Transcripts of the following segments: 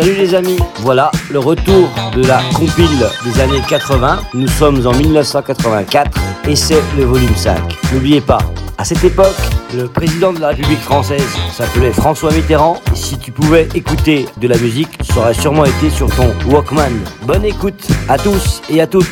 Salut les amis, voilà le retour de la compile des années 80. Nous sommes en 1984 et c'est le volume 5. N'oubliez pas, à cette époque, le président de la République française s'appelait François Mitterrand. Si tu pouvais écouter de la musique, ça aurait sûrement été sur ton Walkman. Bonne écoute à tous et à toutes.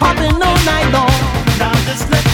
popping all night long. Now just let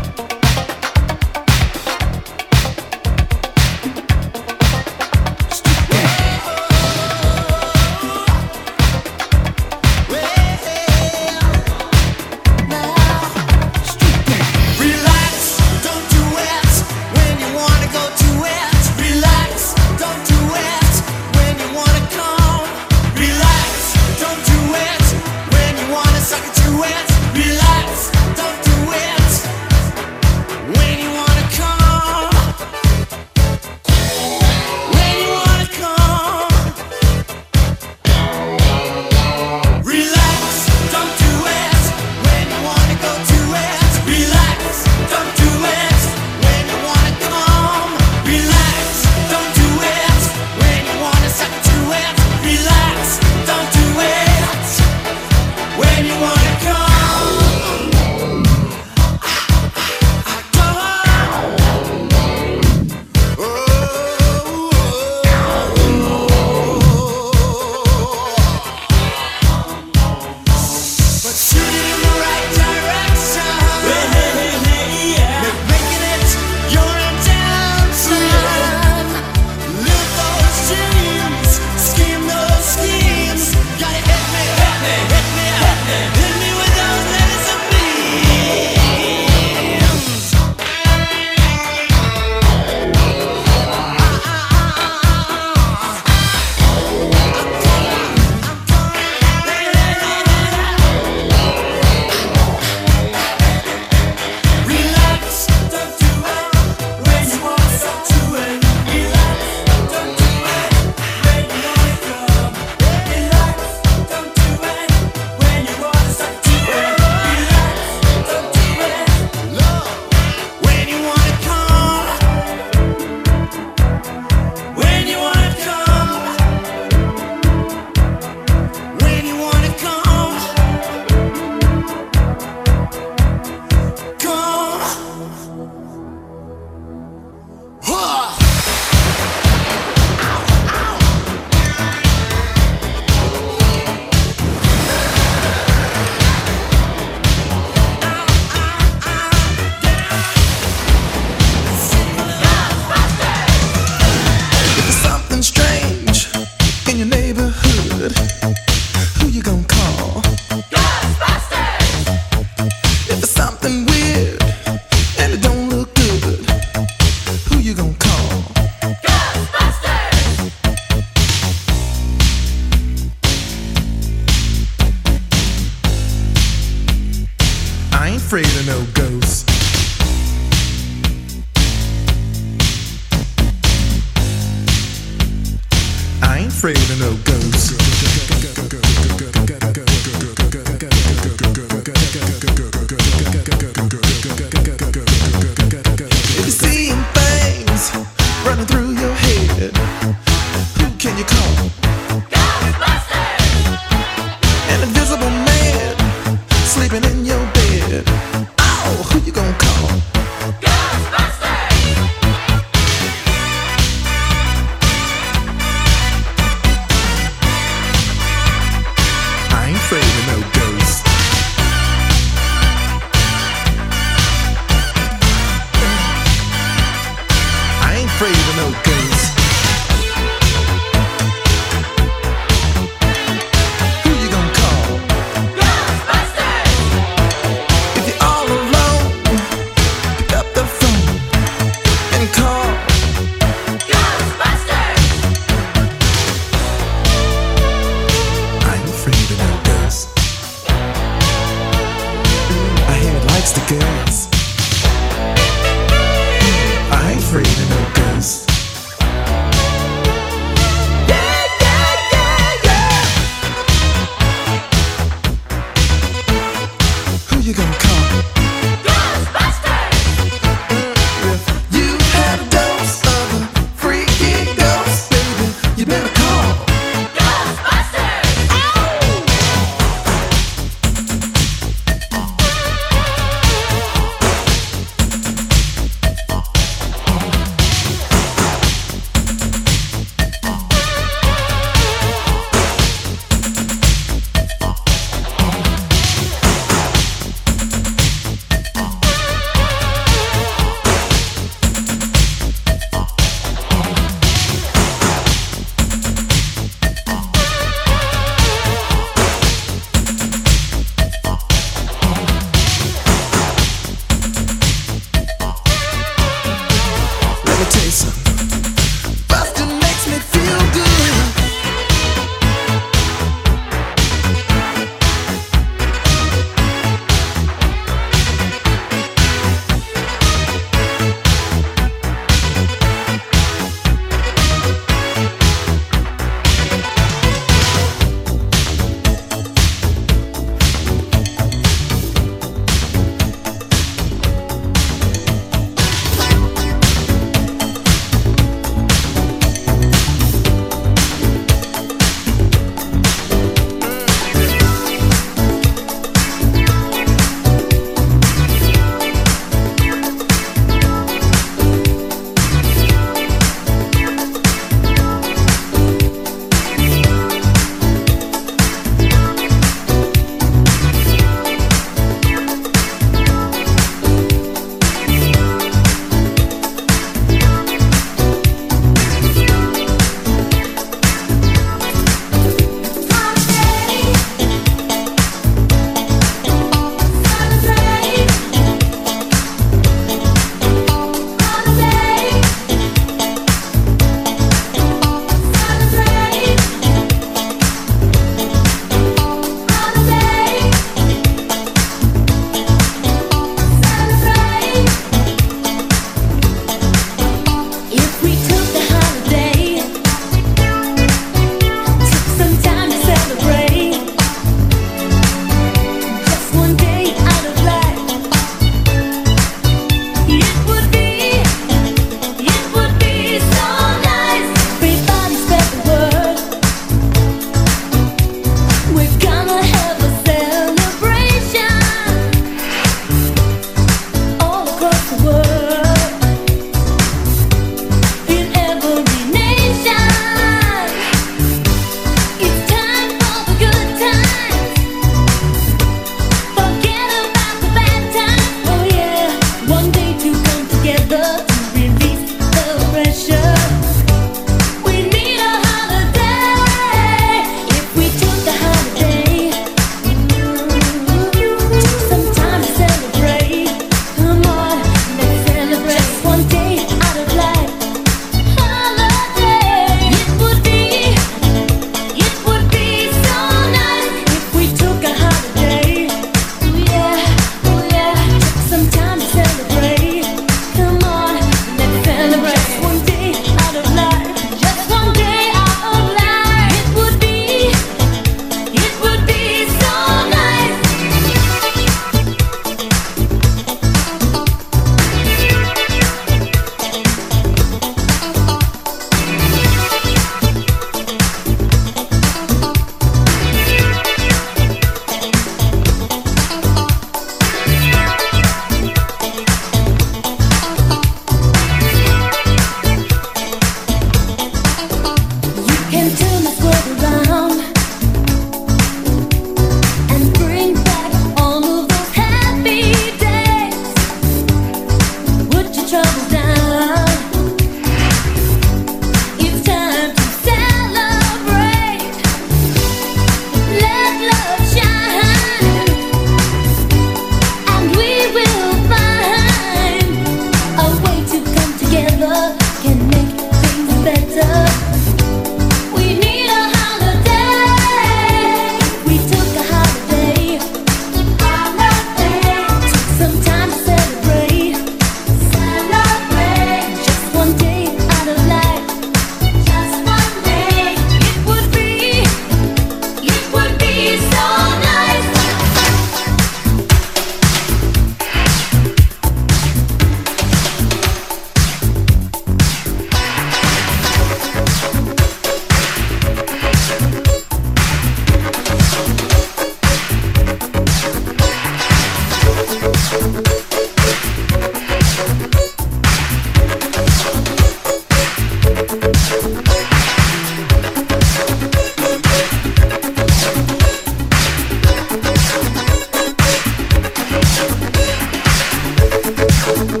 you.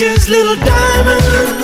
Precious little diamond.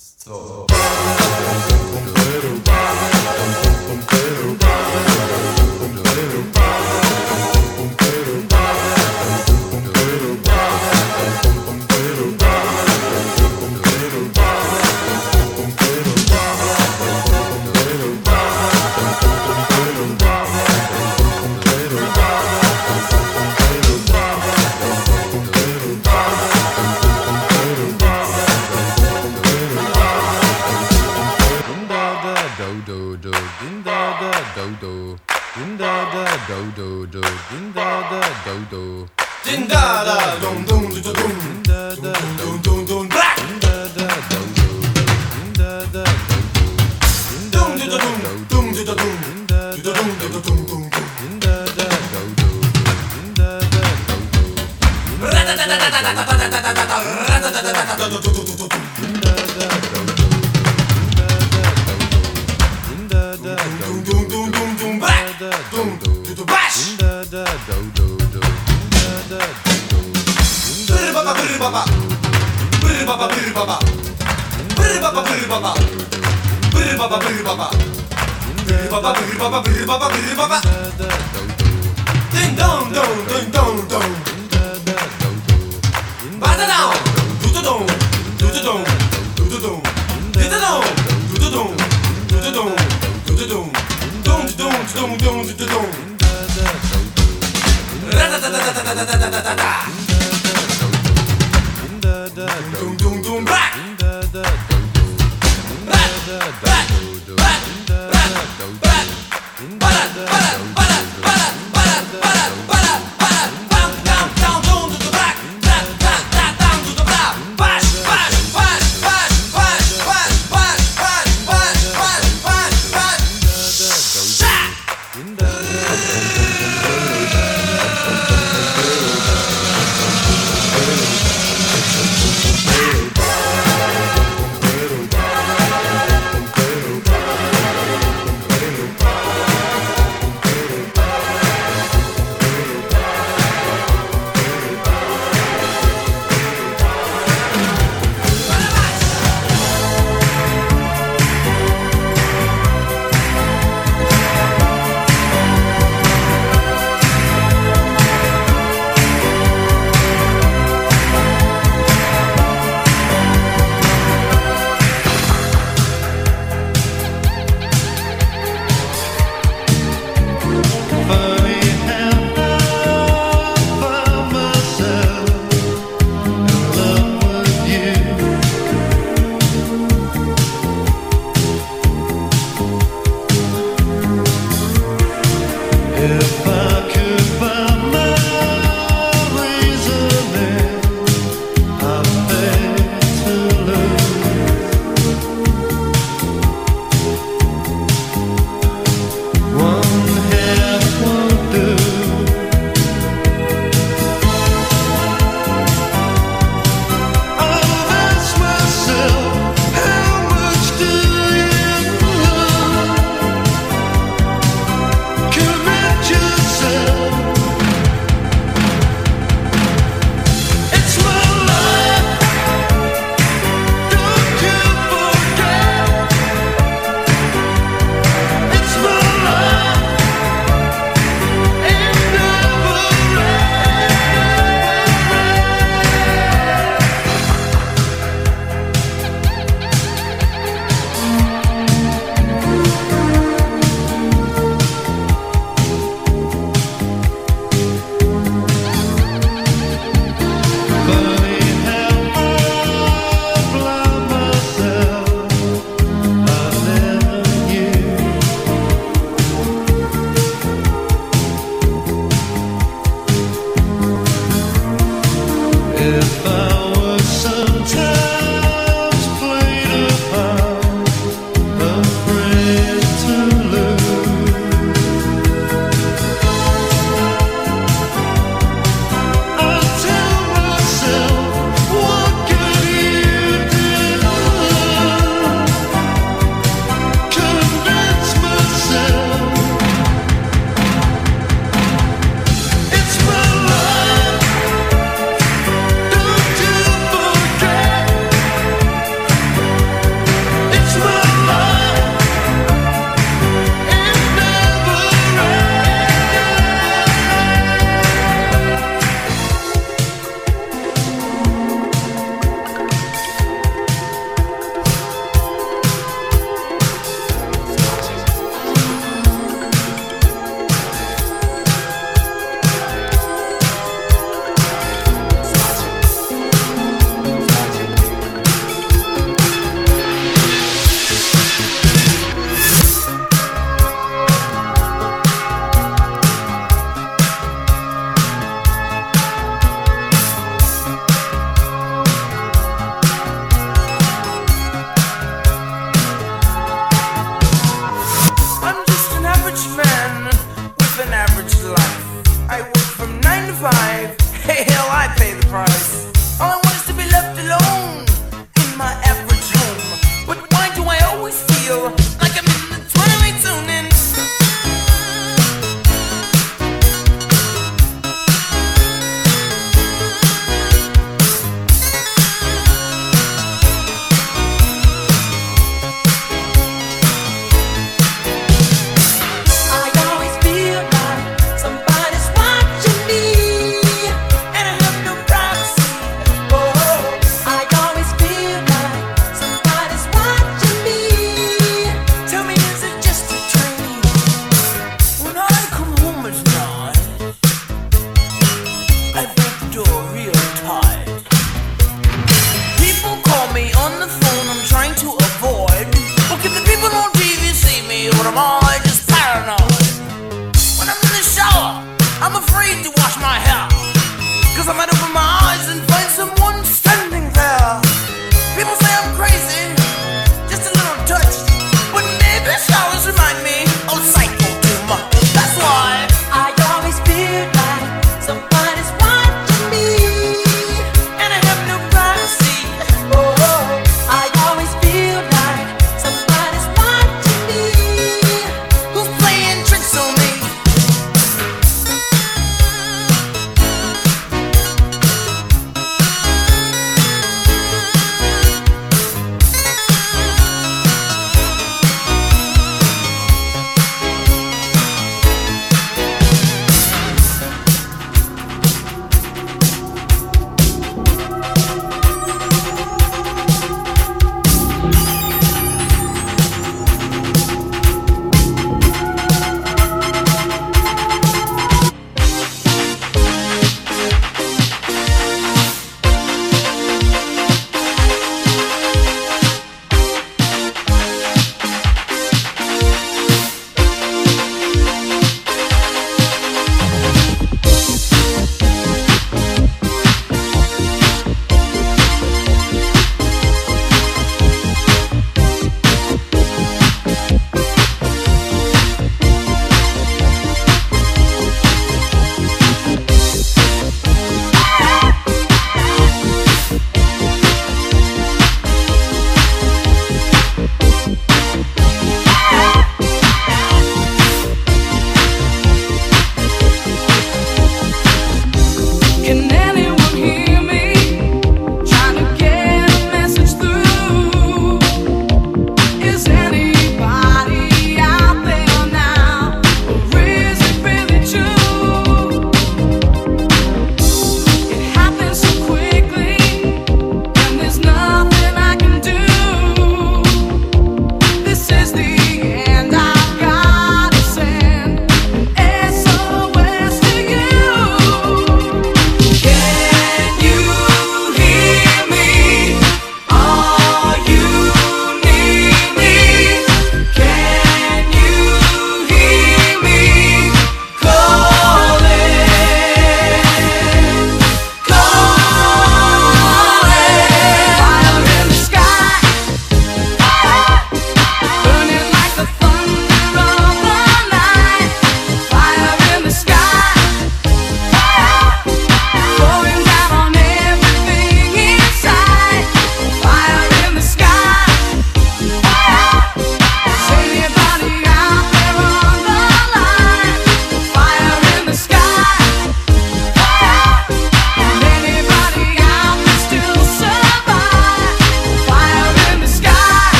そう。ginda da do do ginda da do do do ginda da do do ginda da dum dum dum dum ginda da dum dum dum dum da do do ginda da do do ginda da dum dum dum dum ginda da dum dum dum dum ginda da do do ginda da do do ginda da do do baba brr baba. Brr baba brr baba. Brr baba brr baba. Brr baba brr baba. Brr baba brr baba brr baba Ding dong dong ding dong dong. Bada down. Do do dong. Do do dong. Do do dong. Do do dong. Do do dong. Do do dong. Do do dong. Dong dong dong dong do do dong. da da da da da da da da da da da dum dum